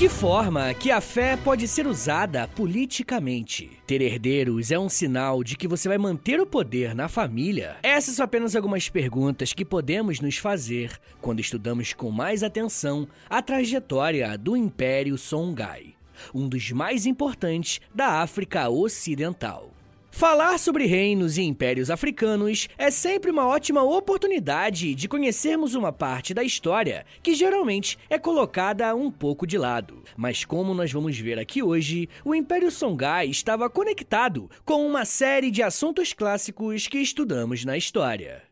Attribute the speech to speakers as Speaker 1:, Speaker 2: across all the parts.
Speaker 1: que forma que a fé pode ser usada politicamente? Ter herdeiros é um sinal de que você vai manter o poder na família? Essas são apenas algumas perguntas que podemos nos fazer quando estudamos com mais atenção a trajetória do Império Songhai, um dos mais importantes da África Ocidental. Falar sobre reinos e impérios africanos é sempre uma ótima oportunidade de conhecermos uma parte da história que geralmente é colocada um pouco de lado. Mas como nós vamos ver aqui hoje, o Império Songhai estava conectado com uma série de assuntos clássicos que estudamos na história.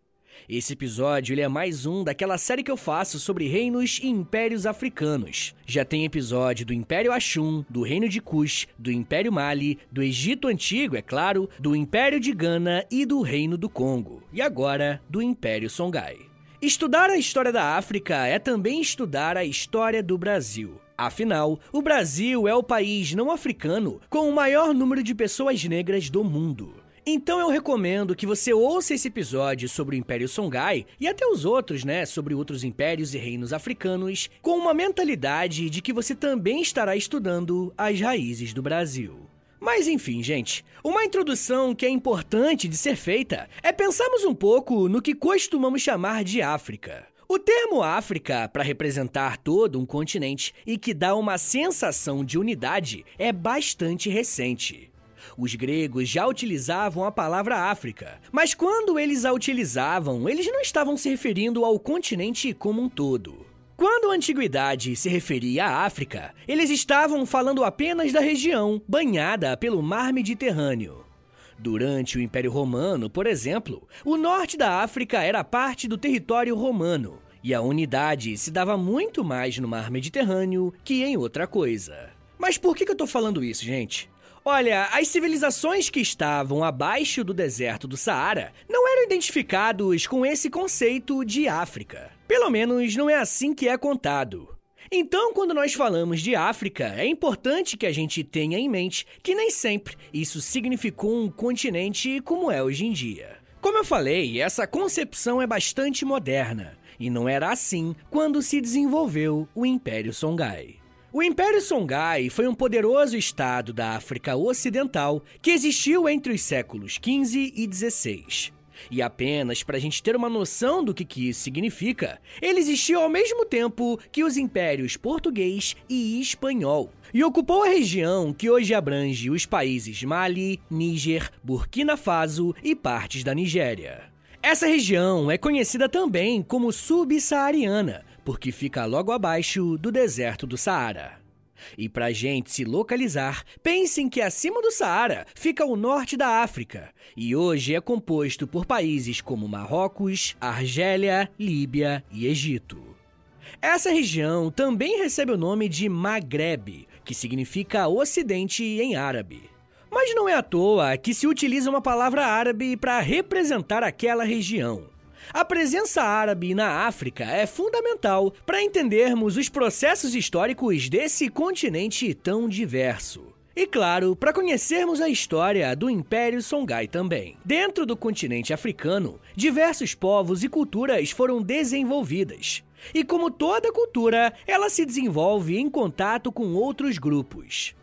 Speaker 1: Esse episódio ele é mais um daquela série que eu faço sobre reinos e impérios africanos. Já tem episódio do Império Ashum, do Reino de Kush, do Império Mali, do Egito Antigo, é claro, do Império de Gana e do Reino do Congo. E agora, do Império Songhai. Estudar a história da África é também estudar a história do Brasil. Afinal, o Brasil é o país não africano com o maior número de pessoas negras do mundo. Então eu recomendo que você ouça esse episódio sobre o Império Songhai e até os outros, né, sobre outros impérios e reinos africanos, com uma mentalidade de que você também estará estudando as raízes do Brasil. Mas enfim, gente, uma introdução que é importante de ser feita é pensarmos um pouco no que costumamos chamar de África. O termo África, para representar todo um continente e que dá uma sensação de unidade, é bastante recente. Os gregos já utilizavam a palavra África, mas quando eles a utilizavam, eles não estavam se referindo ao continente como um todo. Quando a antiguidade se referia à África, eles estavam falando apenas da região banhada pelo mar Mediterrâneo. Durante o Império Romano, por exemplo, o norte da África era parte do território romano, e a unidade se dava muito mais no mar Mediterrâneo que em outra coisa. Mas por que eu tô falando isso, gente? Olha, as civilizações que estavam abaixo do deserto do Saara não eram identificados com esse conceito de África. Pelo menos não é assim que é contado. Então, quando nós falamos de África, é importante que a gente tenha em mente que nem sempre isso significou um continente como é hoje em dia. Como eu falei, essa concepção é bastante moderna, e não era assim quando se desenvolveu o Império Songhai. O Império Songhai foi um poderoso estado da África Ocidental que existiu entre os séculos XV e XVI. E apenas para a gente ter uma noção do que, que isso significa, ele existiu ao mesmo tempo que os impérios português e espanhol, e ocupou a região que hoje abrange os países Mali, Níger, Burkina Faso e partes da Nigéria. Essa região é conhecida também como subsaariana, porque fica logo abaixo do deserto do Saara. E para a gente se localizar, pensem que acima do Saara fica o norte da África, e hoje é composto por países como Marrocos, Argélia, Líbia e Egito. Essa região também recebe o nome de Maghreb, que significa Ocidente em árabe. Mas não é à toa que se utiliza uma palavra árabe para representar aquela região. A presença árabe na África é fundamental para entendermos os processos históricos desse continente tão diverso. E claro, para conhecermos a história do Império Songhai também. Dentro do continente africano, diversos povos e culturas foram desenvolvidas. E como toda cultura, ela se desenvolve em contato com outros grupos.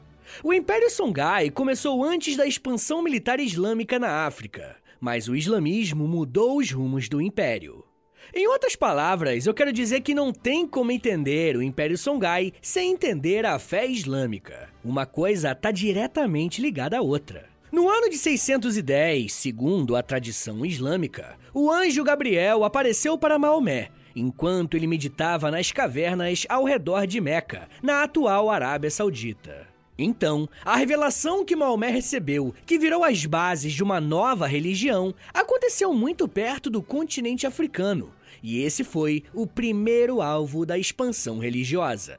Speaker 1: O Império Songhai começou antes da expansão militar islâmica na África mas o islamismo mudou os rumos do império. Em outras palavras, eu quero dizer que não tem como entender o Império Songhai sem entender a fé islâmica. Uma coisa está diretamente ligada à outra. No ano de 610, segundo a tradição islâmica, o anjo Gabriel apareceu para Maomé, enquanto ele meditava nas cavernas ao redor de Meca, na atual Arábia Saudita. Então, a revelação que Maomé recebeu, que virou as bases de uma nova religião, aconteceu muito perto do continente africano, e esse foi o primeiro alvo da expansão religiosa.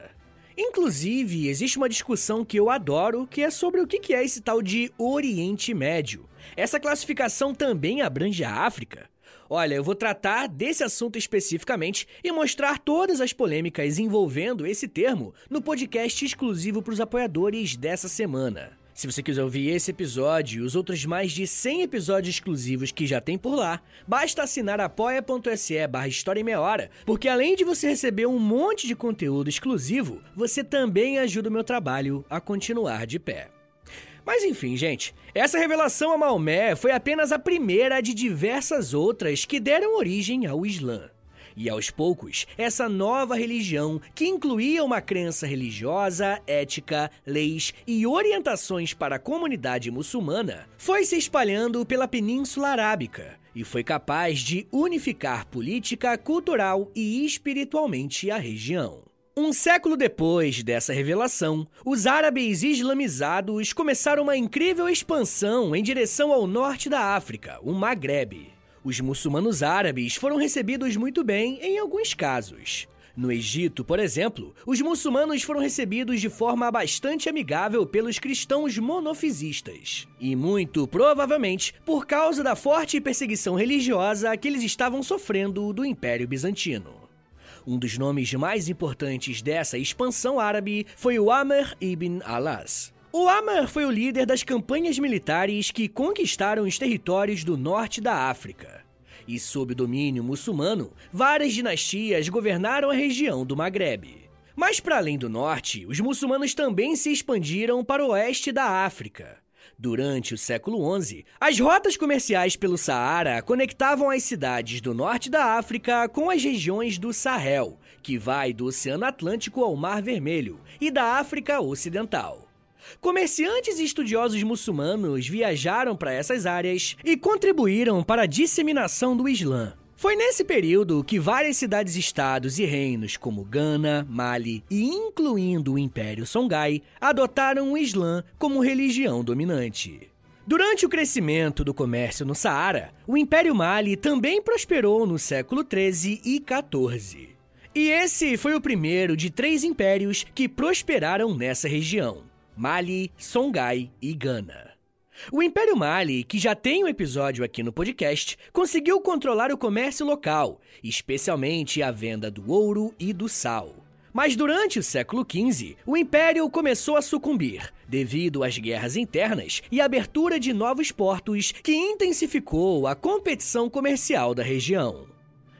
Speaker 1: Inclusive, existe uma discussão que eu adoro, que é sobre o que é esse tal de Oriente Médio. Essa classificação também abrange a África? Olha, eu vou tratar desse assunto especificamente e mostrar todas as polêmicas envolvendo esse termo no podcast exclusivo para os apoiadores dessa semana. Se você quiser ouvir esse episódio e os outros mais de 100 episódios exclusivos que já tem por lá, basta assinar apoia.se barra História em Meia Hora, porque além de você receber um monte de conteúdo exclusivo, você também ajuda o meu trabalho a continuar de pé. Mas enfim, gente, essa revelação a Maomé foi apenas a primeira de diversas outras que deram origem ao Islã. E aos poucos, essa nova religião, que incluía uma crença religiosa, ética, leis e orientações para a comunidade muçulmana, foi se espalhando pela Península Arábica e foi capaz de unificar política, cultural e espiritualmente a região. Um século depois dessa revelação, os árabes islamizados começaram uma incrível expansão em direção ao norte da África, o Maghreb. Os muçulmanos árabes foram recebidos muito bem em alguns casos. No Egito, por exemplo, os muçulmanos foram recebidos de forma bastante amigável pelos cristãos monofisistas. E muito provavelmente por causa da forte perseguição religiosa que eles estavam sofrendo do Império Bizantino. Um dos nomes mais importantes dessa expansão árabe foi o Amr ibn Alas. O Amr foi o líder das campanhas militares que conquistaram os territórios do norte da África. E sob domínio muçulmano, várias dinastias governaram a região do Maghreb. Mas para além do norte, os muçulmanos também se expandiram para o oeste da África. Durante o século XI, as rotas comerciais pelo Saara conectavam as cidades do norte da África com as regiões do Sahel, que vai do Oceano Atlântico ao Mar Vermelho, e da África Ocidental. Comerciantes e estudiosos muçulmanos viajaram para essas áreas e contribuíram para a disseminação do Islã. Foi nesse período que várias cidades-estados e reinos como Gana, Mali e incluindo o Império Songhai adotaram o Islã como religião dominante. Durante o crescimento do comércio no Saara, o Império Mali também prosperou no século 13 e 14. E esse foi o primeiro de três impérios que prosperaram nessa região. Mali, Songhai e Gana. O Império Mali, que já tem um episódio aqui no podcast, conseguiu controlar o comércio local, especialmente a venda do ouro e do sal. Mas durante o século XV, o Império começou a sucumbir, devido às guerras internas e a abertura de novos portos que intensificou a competição comercial da região.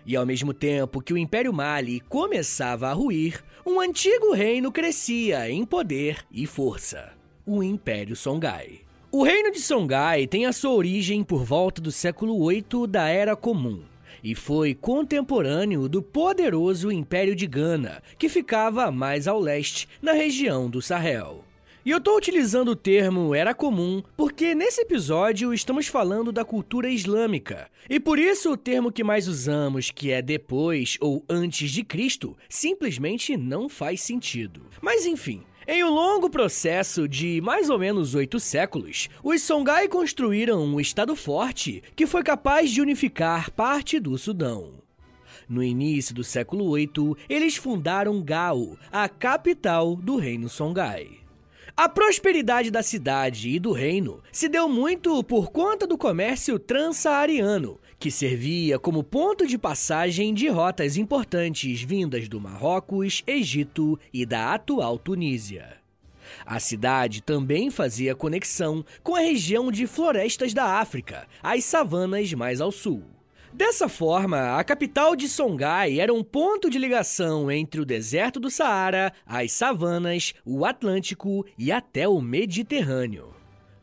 Speaker 1: E ao mesmo tempo que o Império Mali começava a ruir, um antigo reino crescia em poder e força: o Império Songhai. O reino de Songhai tem a sua origem por volta do século 8 da Era Comum e foi contemporâneo do poderoso Império de Gana, que ficava mais ao leste, na região do Sahel. E eu estou utilizando o termo era comum porque nesse episódio estamos falando da cultura islâmica. E por isso o termo que mais usamos, que é depois ou antes de Cristo, simplesmente não faz sentido. Mas enfim, em um longo processo de mais ou menos oito séculos, os Songhai construíram um estado forte que foi capaz de unificar parte do Sudão. No início do século VIII, eles fundaram Gao, a capital do reino Songhai. A prosperidade da cidade e do reino se deu muito por conta do comércio transsaariano, que servia como ponto de passagem de rotas importantes vindas do Marrocos, Egito e da atual Tunísia. A cidade também fazia conexão com a região de florestas da África, as savanas mais ao sul. Dessa forma, a capital de Songhai era um ponto de ligação entre o deserto do Saara, as savanas, o Atlântico e até o Mediterrâneo.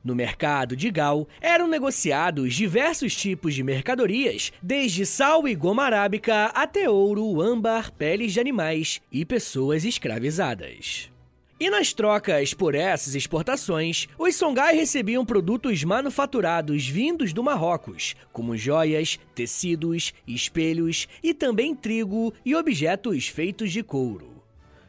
Speaker 1: No mercado de Gal eram negociados diversos tipos de mercadorias, desde sal e goma arábica até ouro, âmbar, peles de animais e pessoas escravizadas. E nas trocas por essas exportações, os Songhai recebiam produtos manufaturados vindos do Marrocos, como joias, tecidos, espelhos e também trigo e objetos feitos de couro.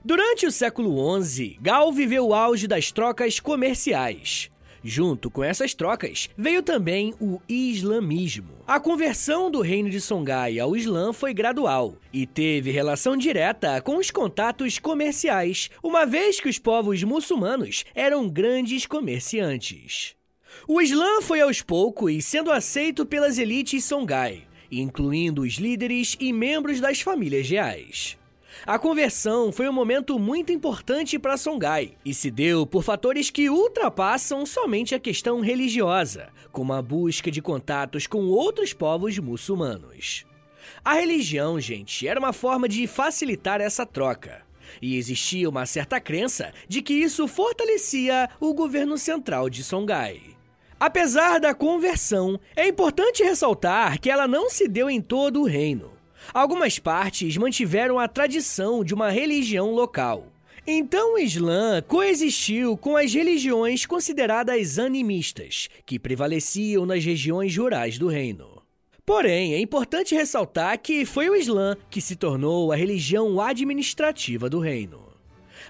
Speaker 1: Durante o século XI, Gal viveu o auge das trocas comerciais. Junto com essas trocas, veio também o islamismo. A conversão do reino de Songhai ao Islã foi gradual e teve relação direta com os contatos comerciais, uma vez que os povos muçulmanos eram grandes comerciantes. O Islã foi aos poucos sendo aceito pelas elites Songhai, incluindo os líderes e membros das famílias reais. A conversão foi um momento muito importante para Songhai e se deu por fatores que ultrapassam somente a questão religiosa, como a busca de contatos com outros povos muçulmanos. A religião, gente, era uma forma de facilitar essa troca. E existia uma certa crença de que isso fortalecia o governo central de Songhai. Apesar da conversão, é importante ressaltar que ela não se deu em todo o reino. Algumas partes mantiveram a tradição de uma religião local. Então o Islã coexistiu com as religiões consideradas animistas, que prevaleciam nas regiões rurais do reino. Porém, é importante ressaltar que foi o Islã que se tornou a religião administrativa do reino.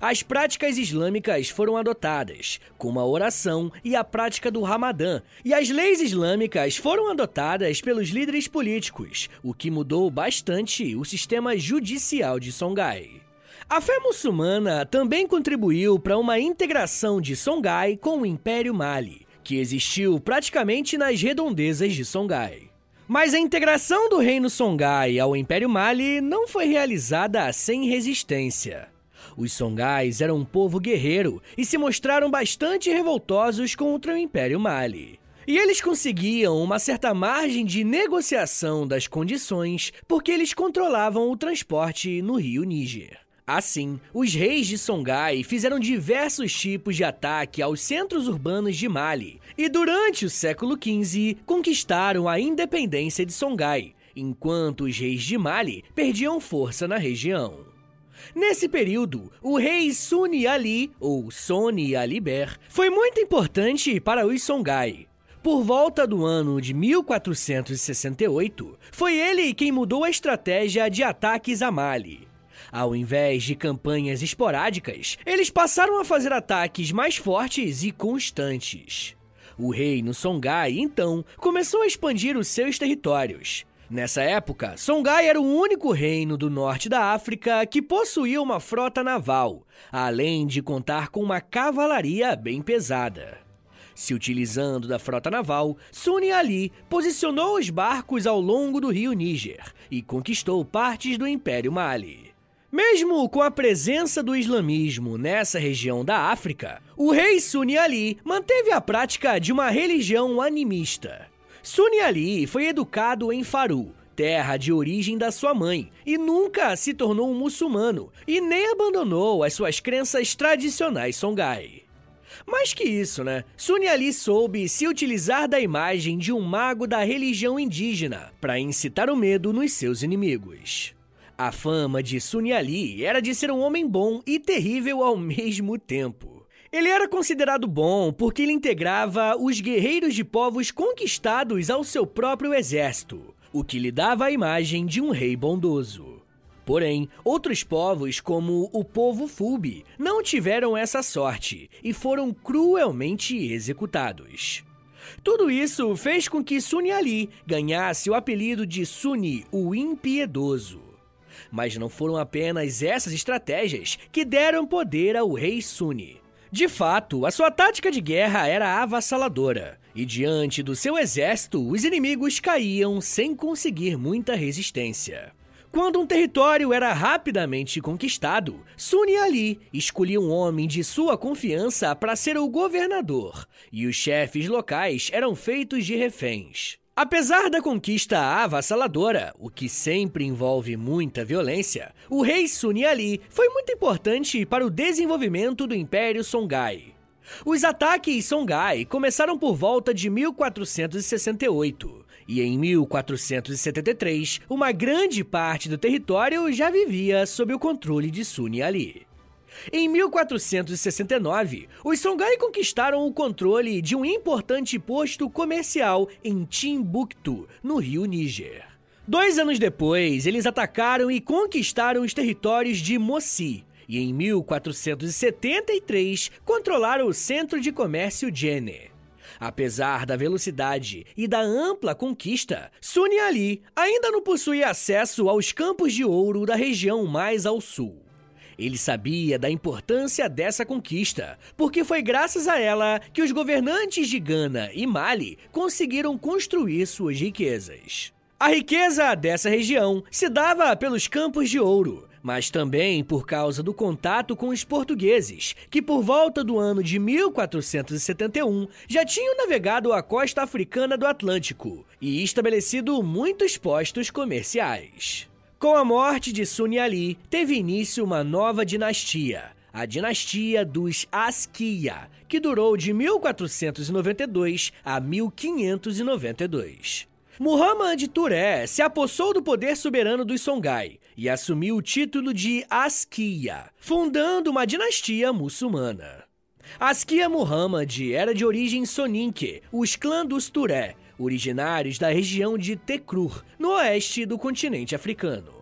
Speaker 1: As práticas islâmicas foram adotadas, como a oração e a prática do Ramadã, e as leis islâmicas foram adotadas pelos líderes políticos, o que mudou bastante o sistema judicial de Songhai. A fé muçulmana também contribuiu para uma integração de Songhai com o Império Mali, que existiu praticamente nas redondezas de Songhai. Mas a integração do reino Songhai ao Império Mali não foi realizada sem resistência. Os Songais eram um povo guerreiro e se mostraram bastante revoltosos contra o Império Mali. E eles conseguiam uma certa margem de negociação das condições porque eles controlavam o transporte no rio Níger. Assim, os reis de Songhai fizeram diversos tipos de ataque aos centros urbanos de Mali e, durante o século XV, conquistaram a independência de Songhai, enquanto os reis de Mali perdiam força na região. Nesse período, o rei Suni Ali, ou Soni Aliber, foi muito importante para os Songhai. Por volta do ano de 1468, foi ele quem mudou a estratégia de ataques a Mali. Ao invés de campanhas esporádicas, eles passaram a fazer ataques mais fortes e constantes. O reino Songhai, então, começou a expandir os seus territórios. Nessa época, Songhai era o único reino do norte da África que possuía uma frota naval, além de contar com uma cavalaria bem pesada. Se utilizando da frota naval, Suni Ali posicionou os barcos ao longo do rio Níger e conquistou partes do Império Mali. Mesmo com a presença do islamismo nessa região da África, o rei Suni Ali manteve a prática de uma religião animista. Suni Ali foi educado em Faru, terra de origem da sua mãe, e nunca se tornou um muçulmano e nem abandonou as suas crenças tradicionais Songhai. Mais que isso, né? Suni Ali soube se utilizar da imagem de um mago da religião indígena para incitar o medo nos seus inimigos. A fama de Suni Ali era de ser um homem bom e terrível ao mesmo tempo. Ele era considerado bom porque ele integrava os guerreiros de povos conquistados ao seu próprio exército, o que lhe dava a imagem de um rei bondoso. Porém, outros povos, como o povo Fubi, não tiveram essa sorte e foram cruelmente executados. Tudo isso fez com que Suni Ali ganhasse o apelido de Suni, o Impiedoso. Mas não foram apenas essas estratégias que deram poder ao rei Suni. De fato, a sua tática de guerra era avassaladora, e diante do seu exército, os inimigos caíam sem conseguir muita resistência. Quando um território era rapidamente conquistado, Suni Ali escolhia um homem de sua confiança para ser o governador, e os chefes locais eram feitos de reféns. Apesar da conquista avassaladora, o que sempre envolve muita violência, o rei Suni Ali foi muito importante para o desenvolvimento do Império Songhai. Os ataques Songhai começaram por volta de 1468, e em 1473, uma grande parte do território já vivia sob o controle de Suni Ali. Em 1469, os Songhai conquistaram o controle de um importante posto comercial em Timbuktu, no rio Níger. Dois anos depois, eles atacaram e conquistaram os territórios de Mossi, e em 1473 controlaram o centro de comércio Djenne. Apesar da velocidade e da ampla conquista, Suni Ali ainda não possuía acesso aos campos de ouro da região mais ao sul. Ele sabia da importância dessa conquista, porque foi graças a ela que os governantes de Gana e Mali conseguiram construir suas riquezas. A riqueza dessa região se dava pelos campos de ouro, mas também por causa do contato com os portugueses, que por volta do ano de 1471 já tinham navegado a costa africana do Atlântico e estabelecido muitos postos comerciais. Com a morte de Sunni Ali, teve início uma nova dinastia, a dinastia dos Askia, que durou de 1492 a 1592. Muhammad Turé se apossou do poder soberano dos Songhai e assumiu o título de Askia, fundando uma dinastia muçulmana. Askia Muhammad era de origem soninke, os clãs dos Turé, originários da região de Tekrur, no oeste do continente africano.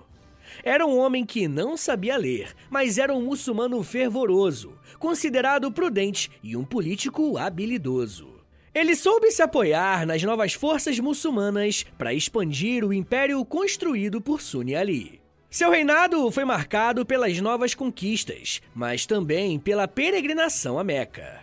Speaker 1: Era um homem que não sabia ler, mas era um muçulmano fervoroso, considerado prudente e um político habilidoso. Ele soube se apoiar nas novas forças muçulmanas para expandir o império construído por Sunni Ali. Seu reinado foi marcado pelas novas conquistas, mas também pela peregrinação a Meca.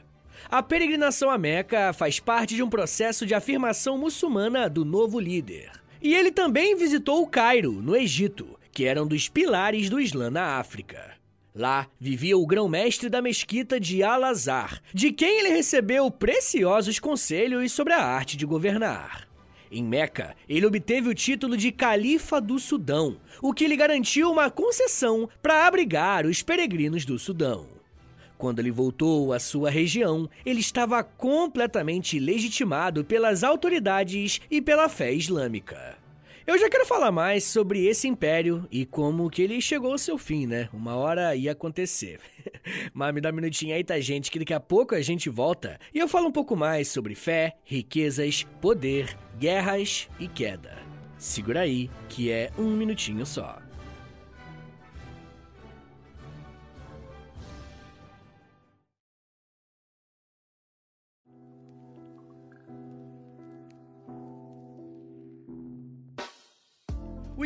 Speaker 1: A peregrinação a Meca faz parte de um processo de afirmação muçulmana do novo líder. E ele também visitou o Cairo, no Egito, que era um dos pilares do Islã na África. Lá vivia o grão-mestre da mesquita de Al-Azhar, de quem ele recebeu preciosos conselhos sobre a arte de governar. Em Meca, ele obteve o título de Califa do Sudão, o que lhe garantiu uma concessão para abrigar os peregrinos do Sudão. Quando ele voltou à sua região, ele estava completamente legitimado pelas autoridades e pela fé islâmica. Eu já quero falar mais sobre esse império e como que ele chegou ao seu fim, né? Uma hora ia acontecer. Mas me dá um minutinho aí, tá, gente? Que daqui a pouco a gente volta e eu falo um pouco mais sobre fé, riquezas, poder, guerras e queda. Segura aí, que é um minutinho só.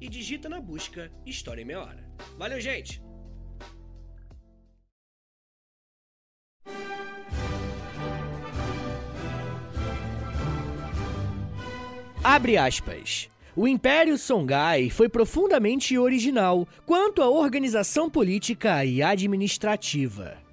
Speaker 1: e digita na busca História em Meia Hora. Valeu, gente! Abre aspas. O Império Songhai foi profundamente original quanto à organização política e administrativa.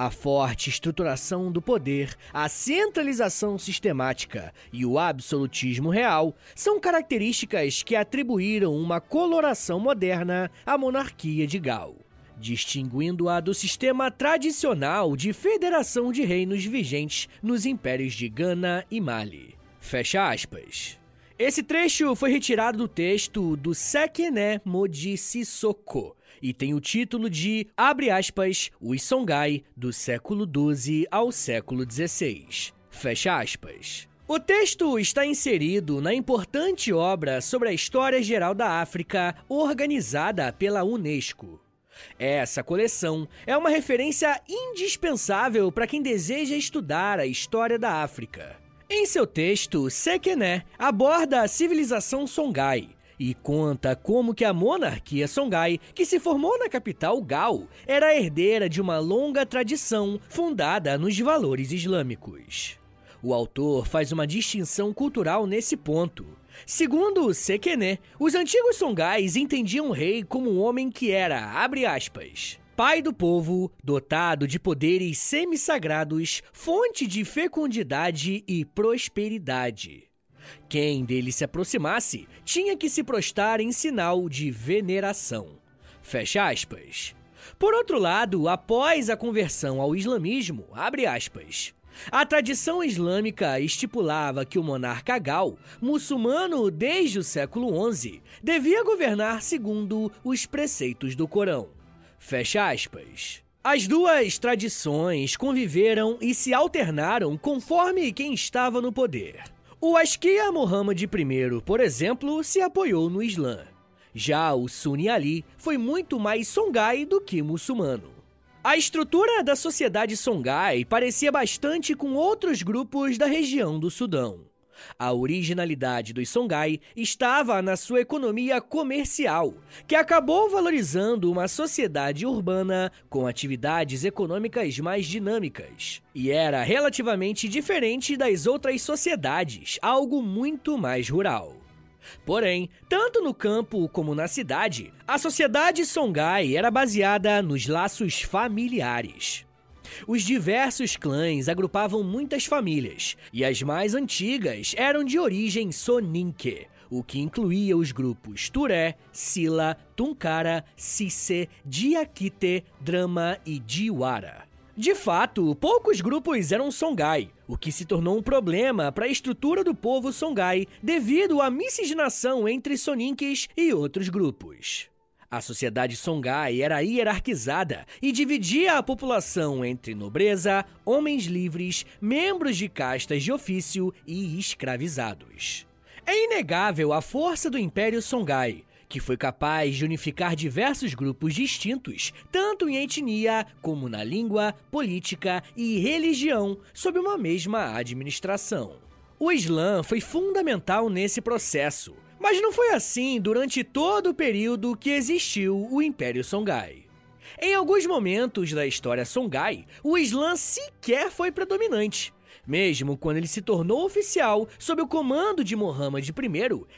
Speaker 1: A forte estruturação do poder, a centralização sistemática e o absolutismo real são características que atribuíram uma coloração moderna à monarquia de Gao, distinguindo-a do sistema tradicional de federação de reinos vigentes nos impérios de Gana e Mali. Fecha aspas. Esse trecho foi retirado do texto do Sekene Moji Sissoko, e tem o título de, abre aspas, Os Songhai, do século XII ao século XVI. Fecha aspas. O texto está inserido na importante obra sobre a história geral da África, organizada pela Unesco. Essa coleção é uma referência indispensável para quem deseja estudar a história da África. Em seu texto, Sekene aborda a civilização Songhai, e conta como que a monarquia Songhai, que se formou na capital Gao, era herdeira de uma longa tradição fundada nos valores islâmicos. O autor faz uma distinção cultural nesse ponto. Segundo Sekene, os antigos Songhais entendiam o rei como um homem que era, abre aspas, pai do povo, dotado de poderes semi-sagrados, fonte de fecundidade e prosperidade. Quem dele se aproximasse tinha que se prostrar em sinal de veneração. Fecha aspas. Por outro lado, após a conversão ao islamismo, abre aspas, A tradição islâmica estipulava que o monarca Gal, muçulmano desde o século XI, devia governar segundo os preceitos do Corão. Fecha aspas. As duas tradições conviveram e se alternaram conforme quem estava no poder. O Askia Muhammad I, por exemplo, se apoiou no Islã. Já o Sunni Ali foi muito mais songai do que muçulmano. A estrutura da sociedade songai parecia bastante com outros grupos da região do Sudão. A originalidade dos Songhai estava na sua economia comercial, que acabou valorizando uma sociedade urbana com atividades econômicas mais dinâmicas. E era relativamente diferente das outras sociedades, algo muito mais rural. Porém, tanto no campo como na cidade, a sociedade Songhai era baseada nos laços familiares. Os diversos clãs agrupavam muitas famílias, e as mais antigas eram de origem Soninke, o que incluía os grupos Turé, Sila, Tunkara, Sisse, Diakite, Drama e Diwara. De fato, poucos grupos eram Songhai, o que se tornou um problema para a estrutura do povo Songhai devido à miscigenação entre Soninkes e outros grupos. A sociedade Songhai era hierarquizada e dividia a população entre nobreza, homens livres, membros de castas de ofício e escravizados. É inegável a força do Império Songhai, que foi capaz de unificar diversos grupos distintos, tanto em etnia como na língua, política e religião, sob uma mesma administração. O Islã foi fundamental nesse processo, mas não foi assim durante todo o período que existiu o Império Songhai. Em alguns momentos da história Songhai, o Islã sequer foi predominante. Mesmo quando ele se tornou oficial sob o comando de Muhammad I,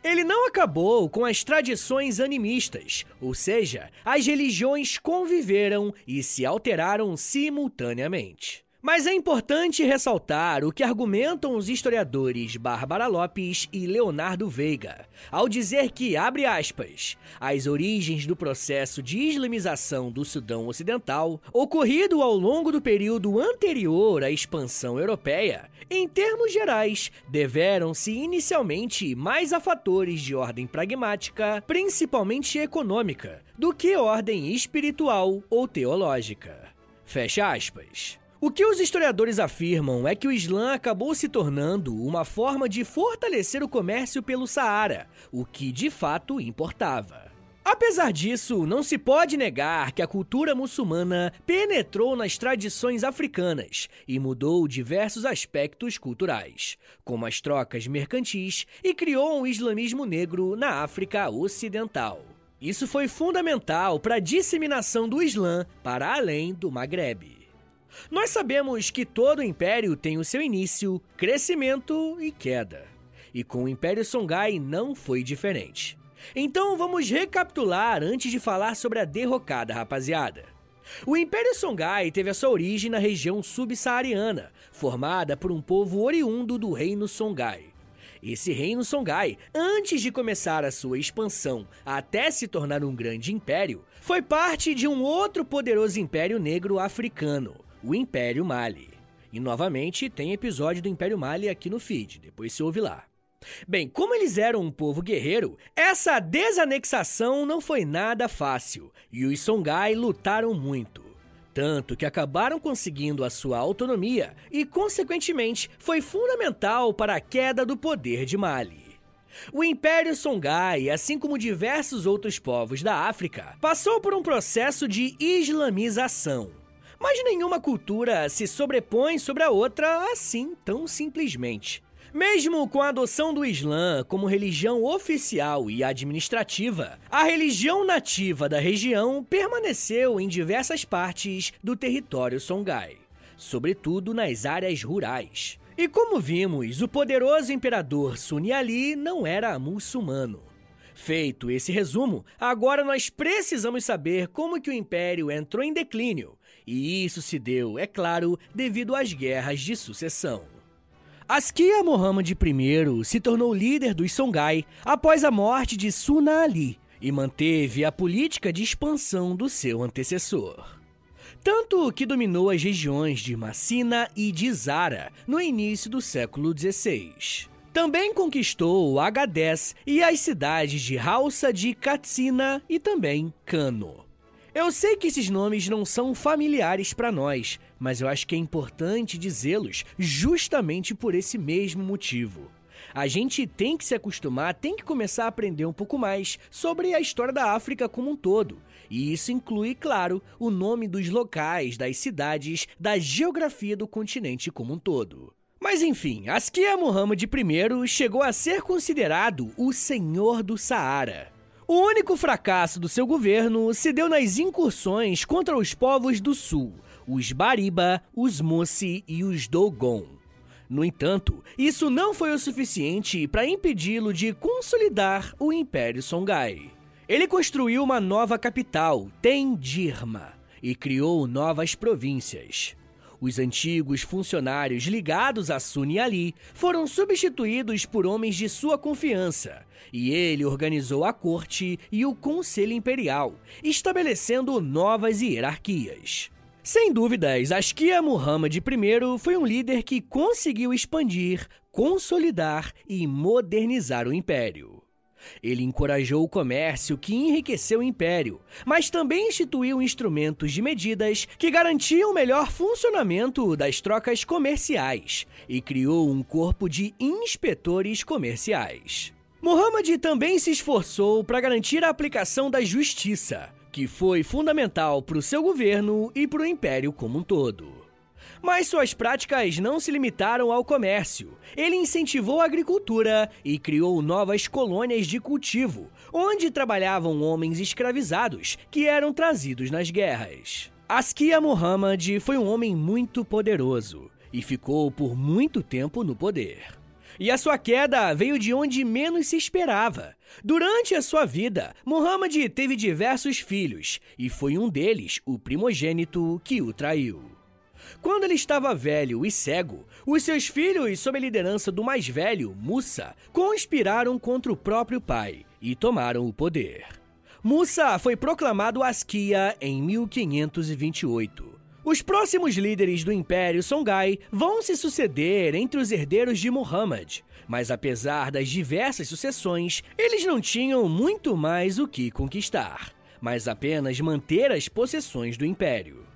Speaker 1: ele não acabou com as tradições animistas, ou seja, as religiões conviveram e se alteraram simultaneamente. Mas é importante ressaltar o que argumentam os historiadores Bárbara Lopes e Leonardo Veiga, ao dizer que, abre aspas, as origens do processo de islamização do Sudão Ocidental, ocorrido ao longo do período anterior à expansão europeia, em termos gerais, deveram-se inicialmente mais a fatores de ordem pragmática, principalmente econômica, do que ordem espiritual ou teológica. Fecha aspas. O que os historiadores afirmam é que o Islã acabou se tornando uma forma de fortalecer o comércio pelo Saara, o que de fato importava. Apesar disso, não se pode negar que a cultura muçulmana penetrou nas tradições africanas e mudou diversos aspectos culturais, como as trocas mercantis, e criou um islamismo negro na África Ocidental. Isso foi fundamental para a disseminação do Islã para além do Maghreb. Nós sabemos que todo império tem o seu início, crescimento e queda. E com o Império Songhai não foi diferente. Então vamos recapitular antes de falar sobre a derrocada, rapaziada. O Império Songhai teve a sua origem na região subsaariana, formada por um povo oriundo do Reino Songhai. Esse reino Songhai, antes de começar a sua expansão até se tornar um grande império, foi parte de um outro poderoso império negro africano, o Império Mali. E novamente tem episódio do Império Mali aqui no feed, depois se ouve lá. Bem, como eles eram um povo guerreiro, essa desanexação não foi nada fácil e os Songhai lutaram muito. Tanto que acabaram conseguindo a sua autonomia e, consequentemente, foi fundamental para a queda do poder de Mali. O Império Songhai, assim como diversos outros povos da África, passou por um processo de islamização mas nenhuma cultura se sobrepõe sobre a outra assim tão simplesmente. Mesmo com a adoção do Islã como religião oficial e administrativa, a religião nativa da região permaneceu em diversas partes do território Songhai, sobretudo nas áreas rurais. E como vimos, o poderoso imperador Sunni Ali não era muçulmano. Feito esse resumo, agora nós precisamos saber como que o império entrou em declínio e isso se deu, é claro, devido às guerras de sucessão. Askia Muhammad I se tornou líder dos Songhai após a morte de Suna Ali e manteve a política de expansão do seu antecessor. tanto que dominou as regiões de Massina e de Zara no início do século XVI. Também conquistou Agadez e as cidades de Halsa de Katsina e também Kano. Eu sei que esses nomes não são familiares para nós, mas eu acho que é importante dizê-los justamente por esse mesmo motivo. A gente tem que se acostumar, tem que começar a aprender um pouco mais sobre a história da África como um todo. E isso inclui, claro, o nome dos locais, das cidades, da geografia do continente como um todo. Mas enfim, Askia Muhammad I chegou a ser considerado o Senhor do Saara. O único fracasso do seu governo se deu nas incursões contra os povos do sul, os Bariba, os Mossi e os Dogon. No entanto, isso não foi o suficiente para impedi-lo de consolidar o Império Songhai. Ele construiu uma nova capital, Tendirma, e criou novas províncias. Os antigos funcionários ligados a Sun Ali foram substituídos por homens de sua confiança, e ele organizou a corte e o conselho imperial, estabelecendo novas hierarquias. Sem dúvidas, Askia Muhammad I foi um líder que conseguiu expandir, consolidar e modernizar o império. Ele encorajou o comércio que enriqueceu o império, mas também instituiu instrumentos de medidas que garantiam o melhor funcionamento das trocas comerciais e criou um corpo de inspetores comerciais. Muhammad também se esforçou para garantir a aplicação da justiça, que foi fundamental para o seu governo e para o império como um todo. Mas suas práticas não se limitaram ao comércio. Ele incentivou a agricultura e criou novas colônias de cultivo, onde trabalhavam homens escravizados que eram trazidos nas guerras. Askia Muhammad foi um homem muito poderoso e ficou por muito tempo no poder. E a sua queda veio de onde menos se esperava. Durante a sua vida, Muhammad teve diversos filhos, e foi um deles, o primogênito, que o traiu. Quando ele estava velho e cego, os seus filhos, sob a liderança do mais velho, Musa, conspiraram contra o próprio pai e tomaram o poder. Musa foi proclamado Askia em 1528. Os próximos líderes do Império Songhai vão se suceder entre os herdeiros de Muhammad, mas apesar das diversas sucessões, eles não tinham muito mais o que conquistar, mas apenas manter as possessões do Império.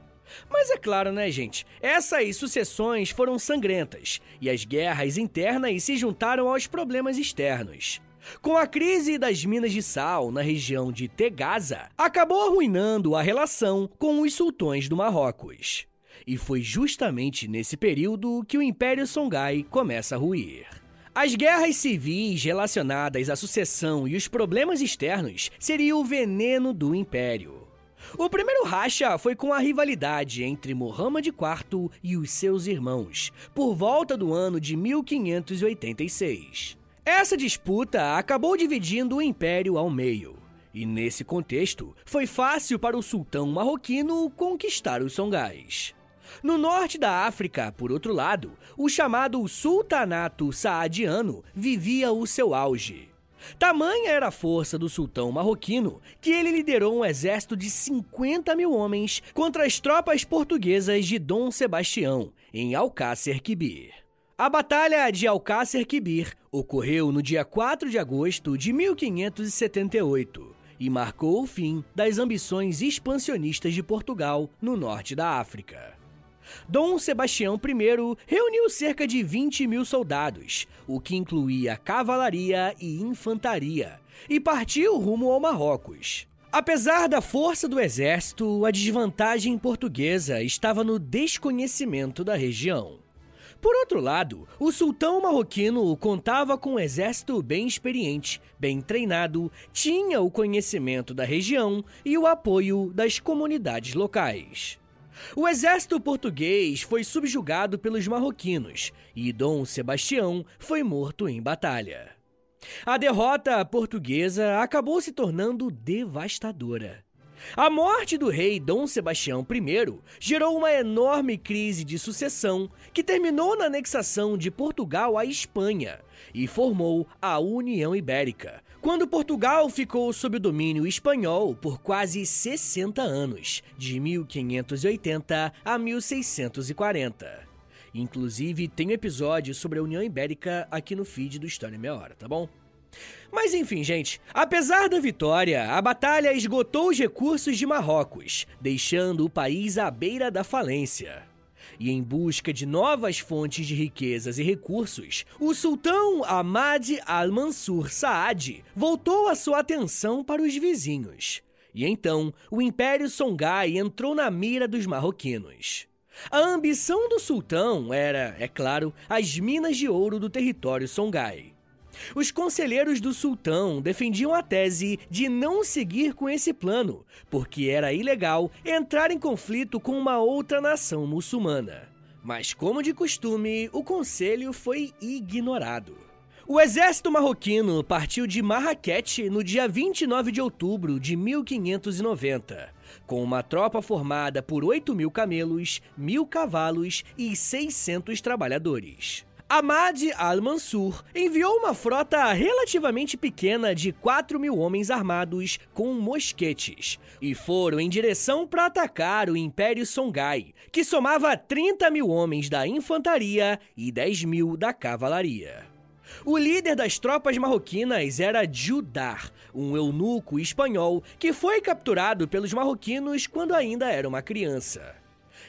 Speaker 1: Mas é claro, né, gente? Essas sucessões foram sangrentas e as guerras internas se juntaram aos problemas externos. Com a crise das minas de sal na região de Tegaza, acabou arruinando a relação com os sultões do Marrocos. E foi justamente nesse período que o Império Songhai começa a ruir. As guerras civis relacionadas à sucessão e os problemas externos seriam o veneno do Império. O primeiro racha foi com a rivalidade entre Muhammad IV e os seus irmãos, por volta do ano de 1586. Essa disputa acabou dividindo o império ao meio. E nesse contexto, foi fácil para o sultão marroquino conquistar os Songais. No norte da África, por outro lado, o chamado Sultanato Saadiano vivia o seu auge. Tamanha era a força do sultão marroquino que ele liderou um exército de 50 mil homens contra as tropas portuguesas de Dom Sebastião, em Alcácer Quibir. A Batalha de Alcácer Quibir ocorreu no dia 4 de agosto de 1578 e marcou o fim das ambições expansionistas de Portugal no norte da África. Dom Sebastião I reuniu cerca de 20 mil soldados, o que incluía cavalaria e infantaria, e partiu rumo ao Marrocos. Apesar da força do exército, a desvantagem portuguesa estava no desconhecimento da região. Por outro lado, o sultão marroquino contava com um exército bem experiente, bem treinado, tinha o conhecimento da região e o apoio das comunidades locais. O exército português foi subjugado pelos marroquinos e Dom Sebastião foi morto em batalha. A derrota portuguesa acabou se tornando devastadora. A morte do rei Dom Sebastião I gerou uma enorme crise de sucessão que terminou na anexação de Portugal à Espanha e formou a União Ibérica, quando Portugal ficou sob o domínio espanhol por quase 60 anos, de 1580 a 1640. Inclusive, tem um episódio sobre a União Ibérica aqui no feed do História Meia Hora, tá bom? Mas enfim, gente, apesar da vitória, a batalha esgotou os recursos de Marrocos, deixando o país à beira da falência. E em busca de novas fontes de riquezas e recursos, o sultão Ahmad al-Mansur Saad voltou a sua atenção para os vizinhos. E então, o Império Songhai entrou na mira dos marroquinos. A ambição do sultão era, é claro, as minas de ouro do território Songhai. Os conselheiros do sultão defendiam a tese de não seguir com esse plano, porque era ilegal entrar em conflito com uma outra nação muçulmana. Mas, como de costume, o conselho foi ignorado. O exército marroquino partiu de Marrakech no dia 29 de outubro de 1590, com uma tropa formada por 8 mil camelos, mil cavalos e 600 trabalhadores. Ahmad al-Mansur enviou uma frota relativamente pequena de 4 mil homens armados com mosquetes e foram em direção para atacar o Império Songhai, que somava 30 mil homens da infantaria e 10 mil da cavalaria. O líder das tropas marroquinas era Judar, um eunuco espanhol que foi capturado pelos marroquinos quando ainda era uma criança.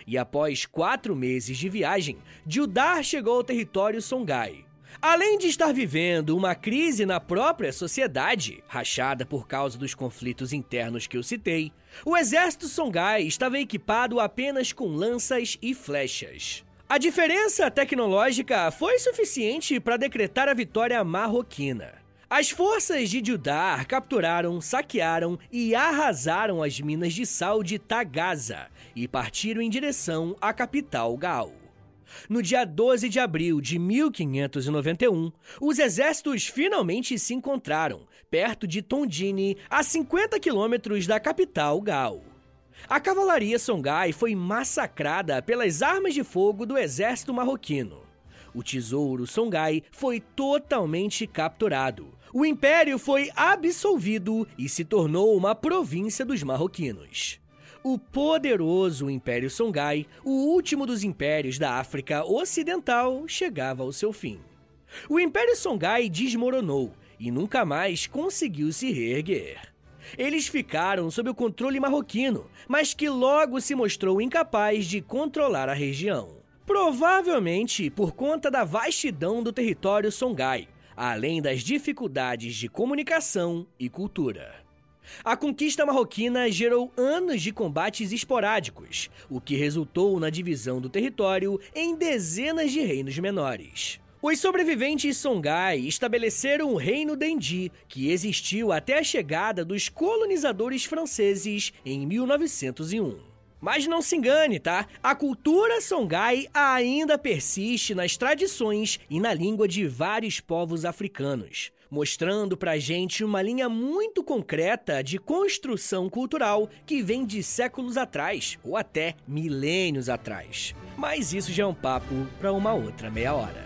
Speaker 1: E após quatro meses de viagem, Judar chegou ao território Songhai. Além de estar vivendo uma crise na própria sociedade, rachada por causa dos conflitos internos que eu citei, o exército Songhai estava equipado apenas com lanças e flechas. A diferença tecnológica foi suficiente para decretar a vitória marroquina. As forças de Judar capturaram, saquearam e arrasaram as minas de sal de Tagaza e partiram em direção à capital Gal. No dia 12 de abril de 1591, os exércitos finalmente se encontraram, perto de Tondine, a 50 quilômetros da capital Gal. A cavalaria Songhai foi massacrada pelas armas de fogo do exército marroquino. O tesouro Songhai foi totalmente capturado. O império foi absolvido e se tornou uma província dos marroquinos. O poderoso Império Songhai, o último dos impérios da África Ocidental, chegava ao seu fim. O Império Songhai desmoronou e nunca mais conseguiu se reerguer. Eles ficaram sob o controle marroquino, mas que logo se mostrou incapaz de controlar a região. Provavelmente por conta da vastidão do território Songhai, além das dificuldades de comunicação e cultura. A conquista marroquina gerou anos de combates esporádicos, o que resultou na divisão do território em dezenas de reinos menores. Os sobreviventes Songhai estabeleceram o Reino Dendi, que existiu até a chegada dos colonizadores franceses em 1901. Mas não se engane, tá? A cultura Songhai ainda persiste nas tradições e na língua de vários povos africanos, mostrando pra gente uma linha muito concreta de construção cultural que vem de séculos atrás ou até milênios atrás. Mas isso já é um papo para uma outra meia hora.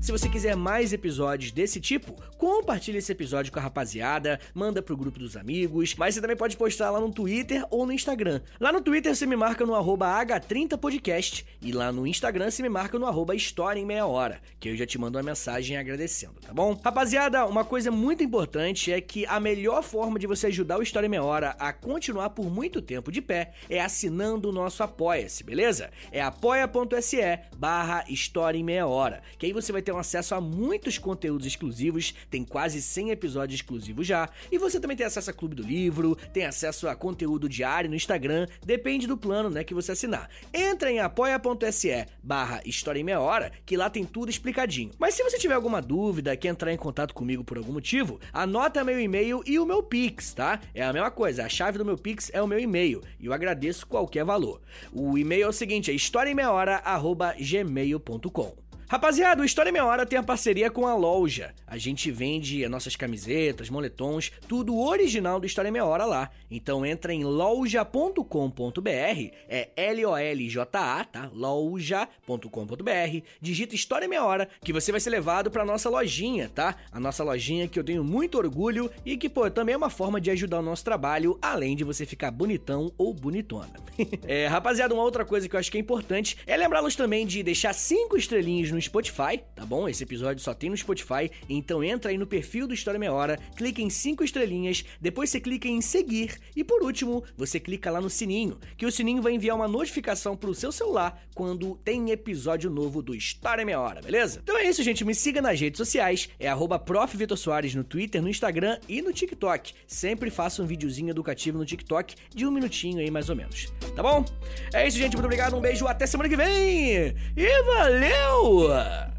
Speaker 1: Se você quiser mais episódios desse tipo, compartilhe esse episódio com a rapaziada, manda pro grupo dos amigos, mas você também pode postar lá no Twitter ou no Instagram. Lá no Twitter você me marca no H30podcast e lá no Instagram você me marca no arroba História em Meia Hora, que eu já te mando uma mensagem agradecendo, tá bom? Rapaziada, uma coisa muito importante é que a melhor forma de você ajudar o História em Meia Hora a continuar por muito tempo de pé é assinando o nosso Apoia-se, beleza? É apoia.se barra História em Meia Hora, que aí você vai ter um acesso a muitos conteúdos exclusivos, tem quase 100 episódios exclusivos já, e você também tem acesso a Clube do Livro, tem acesso a conteúdo diário no Instagram, depende do plano, né, que você assinar. Entra em apoia.se barra História em Meia Hora, que lá tem tudo explicadinho. Mas se você tiver alguma dúvida, quer entrar em contato comigo por algum motivo, anota meu e-mail e o meu Pix, tá? É a mesma coisa, a chave do meu Pix é o meu e-mail, e eu agradeço qualquer valor. O e-mail é o seguinte, é historiaemmeiahora.gmail.com Rapaziada, o História Meia Hora tem a parceria com a loja. A gente vende nossas camisetas, moletons, tudo original do História Meia Hora lá. Então entra em loja.com.br, é L-O-L-J-A, tá? loja.com.br, digita História Meia Hora, que você vai ser levado pra nossa lojinha, tá? A nossa lojinha que eu tenho muito orgulho e que, pô, também é uma forma de ajudar o nosso trabalho, além de você ficar bonitão ou bonitona. é, rapaziada, uma outra coisa que eu acho que é importante é lembrá-los também de deixar cinco estrelinhas no Spotify, tá bom? Esse episódio só tem no Spotify, então entra aí no perfil do História Meia Hora, clica em cinco estrelinhas, depois você clica em seguir e por último, você clica lá no sininho, que o sininho vai enviar uma notificação pro seu celular quando tem episódio novo do História Meia Hora, beleza? Então é isso, gente, me siga nas redes sociais, é arroba no Twitter, no Instagram e no TikTok. Sempre faço um videozinho educativo no TikTok de um minutinho aí mais ou menos, tá bom? É isso, gente, muito obrigado, um beijo, até semana que vem e valeu! Goa.